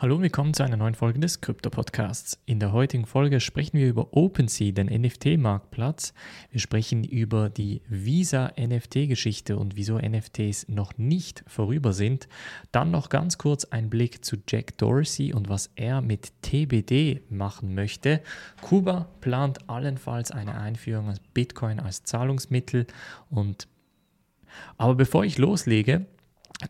Hallo, willkommen zu einer neuen Folge des Krypto-Podcasts. In der heutigen Folge sprechen wir über OpenSea, den NFT-Marktplatz. Wir sprechen über die Visa-NFT-Geschichte und wieso NFTs noch nicht vorüber sind. Dann noch ganz kurz ein Blick zu Jack Dorsey und was er mit TBD machen möchte. Kuba plant allenfalls eine Einführung als Bitcoin als Zahlungsmittel und aber bevor ich loslege,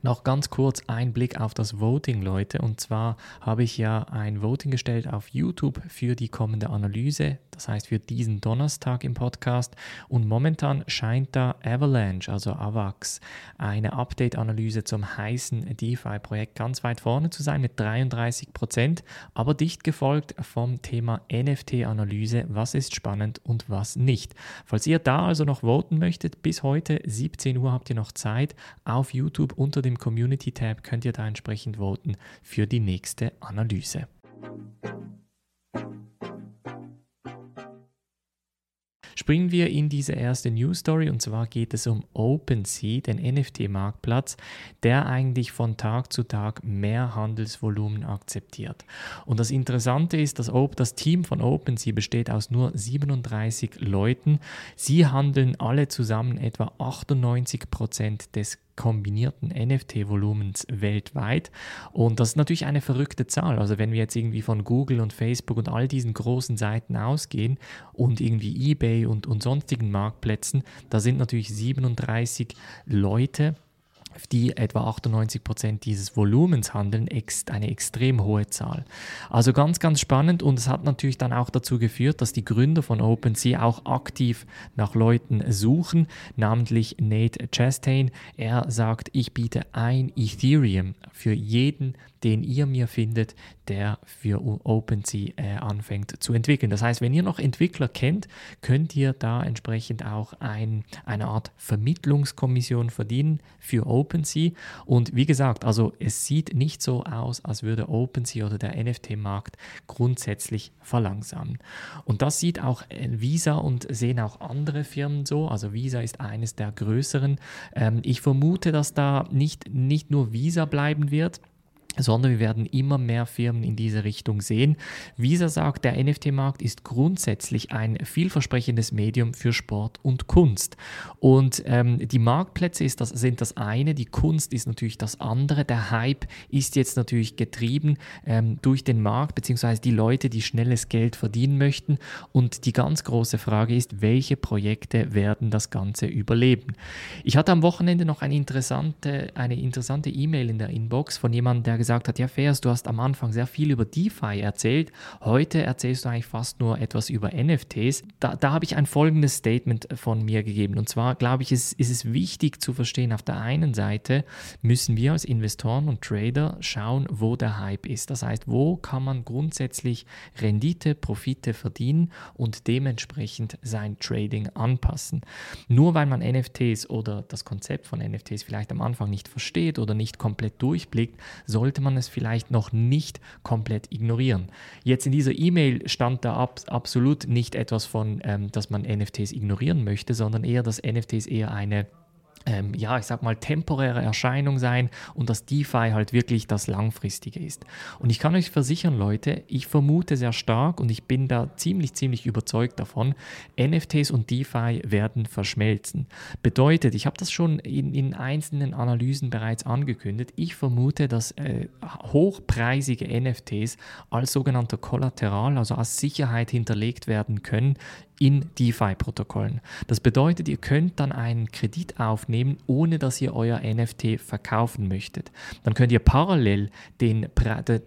noch ganz kurz ein Blick auf das Voting, Leute. Und zwar habe ich ja ein Voting gestellt auf YouTube für die kommende Analyse, das heißt für diesen Donnerstag im Podcast. Und momentan scheint da Avalanche, also AVAX, eine Update-Analyse zum heißen DeFi-Projekt ganz weit vorne zu sein mit 33 Prozent, aber dicht gefolgt vom Thema NFT-Analyse, was ist spannend und was nicht. Falls ihr da also noch voten möchtet, bis heute 17 Uhr habt ihr noch Zeit auf YouTube unter unter dem Community-Tab könnt ihr da entsprechend voten für die nächste Analyse. Springen wir in diese erste News Story und zwar geht es um OpenSea, den NFT-Marktplatz, der eigentlich von Tag zu Tag mehr Handelsvolumen akzeptiert. Und das Interessante ist, dass das Team von OpenSea besteht aus nur 37 Leuten. Sie handeln alle zusammen etwa 98 Prozent des kombinierten NFT-Volumens weltweit. Und das ist natürlich eine verrückte Zahl. Also wenn wir jetzt irgendwie von Google und Facebook und all diesen großen Seiten ausgehen und irgendwie eBay und, und sonstigen Marktplätzen, da sind natürlich 37 Leute die etwa 98 Prozent dieses Volumens handeln, eine extrem hohe Zahl. Also ganz, ganz spannend und es hat natürlich dann auch dazu geführt, dass die Gründer von OpenSea auch aktiv nach Leuten suchen, namentlich Nate Chastain. Er sagt, ich biete ein Ethereum für jeden, den ihr mir findet, der für OpenSea äh, anfängt zu entwickeln. Das heißt, wenn ihr noch Entwickler kennt, könnt ihr da entsprechend auch ein, eine Art Vermittlungskommission verdienen für OpenSea. Und wie gesagt, also es sieht nicht so aus, als würde OpenSea oder der NFT-Markt grundsätzlich verlangsamen. Und das sieht auch äh, Visa und sehen auch andere Firmen so. Also Visa ist eines der größeren. Ähm, ich vermute, dass da nicht, nicht nur Visa bleiben wird, sondern wir werden immer mehr Firmen in diese Richtung sehen. Visa sagt, der NFT-Markt ist grundsätzlich ein vielversprechendes Medium für Sport und Kunst. Und ähm, die Marktplätze ist das, sind das eine, die Kunst ist natürlich das andere. Der Hype ist jetzt natürlich getrieben ähm, durch den Markt, beziehungsweise die Leute, die schnelles Geld verdienen möchten. Und die ganz große Frage ist, welche Projekte werden das Ganze überleben? Ich hatte am Wochenende noch eine interessante eine interessante E-Mail in der Inbox von jemandem, der gesagt gesagt hat, ja Fers, du hast am Anfang sehr viel über DeFi erzählt, heute erzählst du eigentlich fast nur etwas über NFTs. Da, da habe ich ein folgendes Statement von mir gegeben. Und zwar glaube ich, ist, ist es wichtig zu verstehen, auf der einen Seite müssen wir als Investoren und Trader schauen, wo der Hype ist. Das heißt, wo kann man grundsätzlich Rendite, Profite verdienen und dementsprechend sein Trading anpassen. Nur weil man NFTs oder das Konzept von NFTs vielleicht am Anfang nicht versteht oder nicht komplett durchblickt, sollte sollte man es vielleicht noch nicht komplett ignorieren. Jetzt in dieser E-Mail stand da ab, absolut nicht etwas von, ähm, dass man NFTs ignorieren möchte, sondern eher, dass NFTs eher eine ähm, ja, ich sag mal, temporäre Erscheinung sein und dass DeFi halt wirklich das Langfristige ist. Und ich kann euch versichern, Leute, ich vermute sehr stark und ich bin da ziemlich, ziemlich überzeugt davon, NFTs und DeFi werden verschmelzen. Bedeutet, ich habe das schon in, in einzelnen Analysen bereits angekündigt, ich vermute, dass äh, hochpreisige NFTs als sogenannter Kollateral, also als Sicherheit hinterlegt werden können in DeFi-Protokollen. Das bedeutet, ihr könnt dann einen Kredit aufnehmen, ohne dass ihr euer NFT verkaufen möchtet. Dann könnt ihr parallel den,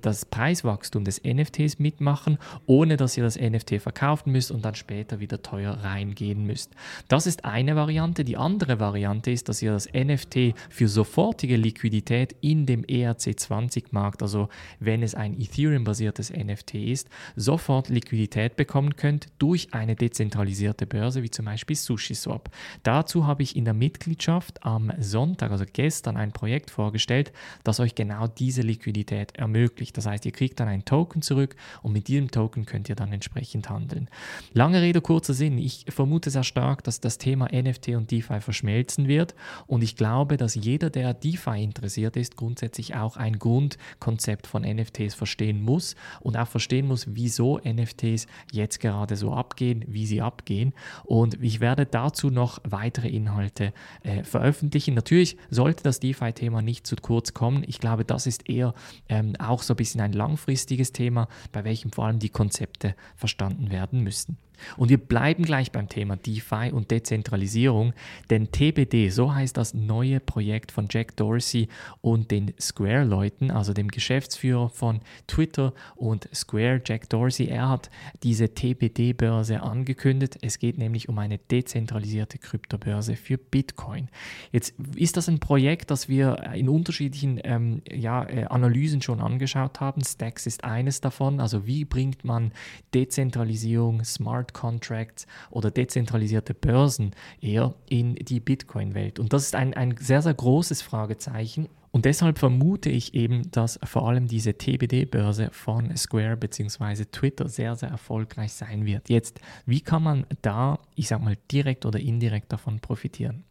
das Preiswachstum des NFTs mitmachen, ohne dass ihr das NFT verkaufen müsst und dann später wieder teuer reingehen müsst. Das ist eine Variante. Die andere Variante ist, dass ihr das NFT für sofortige Liquidität in dem ERC20-Markt, also wenn es ein Ethereum-basiertes NFT ist, sofort Liquidität bekommen könnt durch eine dezentrale dezentralisierte Börse wie zum Beispiel SushiSwap. Dazu habe ich in der Mitgliedschaft am Sonntag, also gestern, ein Projekt vorgestellt, das euch genau diese Liquidität ermöglicht. Das heißt, ihr kriegt dann einen Token zurück und mit diesem Token könnt ihr dann entsprechend handeln. Lange Rede, kurzer Sinn. Ich vermute sehr stark, dass das Thema NFT und DeFi verschmelzen wird und ich glaube, dass jeder, der DeFi interessiert ist, grundsätzlich auch ein Grundkonzept von NFTs verstehen muss und auch verstehen muss, wieso NFTs jetzt gerade so abgehen, wie sie abgehen. Und ich werde dazu noch weitere Inhalte äh, veröffentlichen. Natürlich sollte das DeFi-Thema nicht zu kurz kommen. Ich glaube, das ist eher ähm, auch so ein bisschen ein langfristiges Thema, bei welchem vor allem die Konzepte verstanden werden müssen. Und wir bleiben gleich beim Thema DeFi und Dezentralisierung, denn TBD, so heißt das neue Projekt von Jack Dorsey und den Square-Leuten, also dem Geschäftsführer von Twitter und Square, Jack Dorsey, er hat diese TBD-Börse angekündigt. Es geht nämlich um eine dezentralisierte Kryptobörse für Bitcoin. Jetzt ist das ein Projekt, das wir in unterschiedlichen ähm, ja, äh, Analysen schon angeschaut haben. Stacks ist eines davon. Also wie bringt man Dezentralisierung, Smart Contracts oder dezentralisierte Börsen eher in die Bitcoin-Welt. Und das ist ein, ein sehr, sehr großes Fragezeichen. Und deshalb vermute ich eben, dass vor allem diese TBD-Börse von Square bzw. Twitter sehr, sehr erfolgreich sein wird. Jetzt, wie kann man da, ich sag mal, direkt oder indirekt davon profitieren?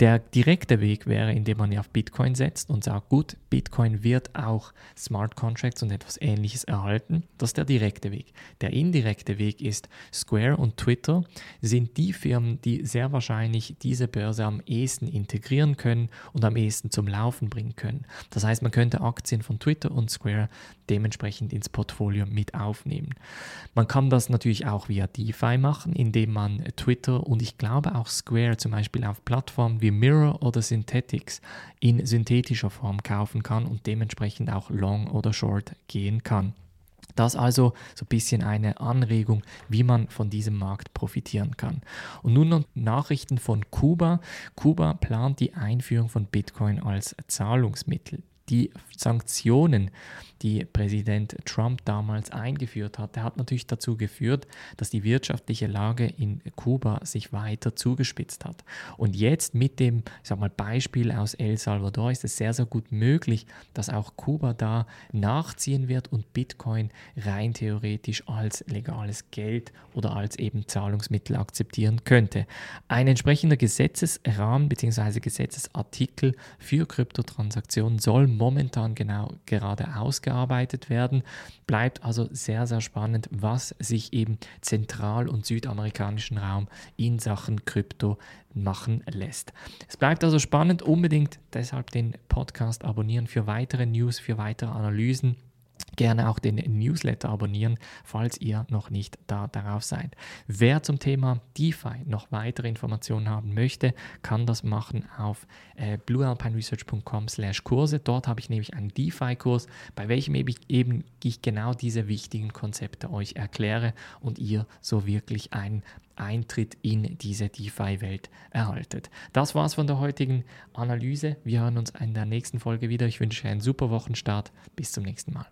Der direkte Weg wäre, indem man auf Bitcoin setzt und sagt, gut, Bitcoin wird auch Smart Contracts und etwas ähnliches erhalten. Das ist der direkte Weg. Der indirekte Weg ist, Square und Twitter sind die Firmen, die sehr wahrscheinlich diese Börse am ehesten integrieren können und am ehesten zum Laufen bringen können. Das heißt, man könnte Aktien von Twitter und Square dementsprechend ins Portfolio mit aufnehmen. Man kann das natürlich auch via DeFi machen, indem man Twitter und ich glaube auch Square zum Beispiel auf Plattformen wie wie Mirror oder Synthetics in synthetischer Form kaufen kann und dementsprechend auch Long oder Short gehen kann. Das also so ein bisschen eine Anregung, wie man von diesem Markt profitieren kann. Und nun noch Nachrichten von Kuba. Kuba plant die Einführung von Bitcoin als Zahlungsmittel. Die Sanktionen, die Präsident Trump damals eingeführt hatte, hat natürlich dazu geführt, dass die wirtschaftliche Lage in Kuba sich weiter zugespitzt hat. Und jetzt mit dem, sag mal, Beispiel aus El Salvador ist es sehr, sehr gut möglich, dass auch Kuba da nachziehen wird und Bitcoin rein theoretisch als legales Geld oder als eben Zahlungsmittel akzeptieren könnte. Ein entsprechender Gesetzesrahmen bzw. Gesetzesartikel für Kryptotransaktionen soll momentan genau gerade ausgearbeitet werden. Bleibt also sehr, sehr spannend, was sich im zentral- und südamerikanischen Raum in Sachen Krypto machen lässt. Es bleibt also spannend, unbedingt deshalb den Podcast abonnieren für weitere News, für weitere Analysen gerne auch den Newsletter abonnieren, falls ihr noch nicht da darauf seid. Wer zum Thema DeFi noch weitere Informationen haben möchte, kann das machen auf äh, bluealpineresearch.com slash Kurse. Dort habe ich nämlich einen DeFi-Kurs, bei welchem eben ich genau diese wichtigen Konzepte euch erkläre und ihr so wirklich einen Eintritt in diese DeFi-Welt erhaltet. Das war's von der heutigen Analyse. Wir hören uns in der nächsten Folge wieder. Ich wünsche einen super Wochenstart. Bis zum nächsten Mal.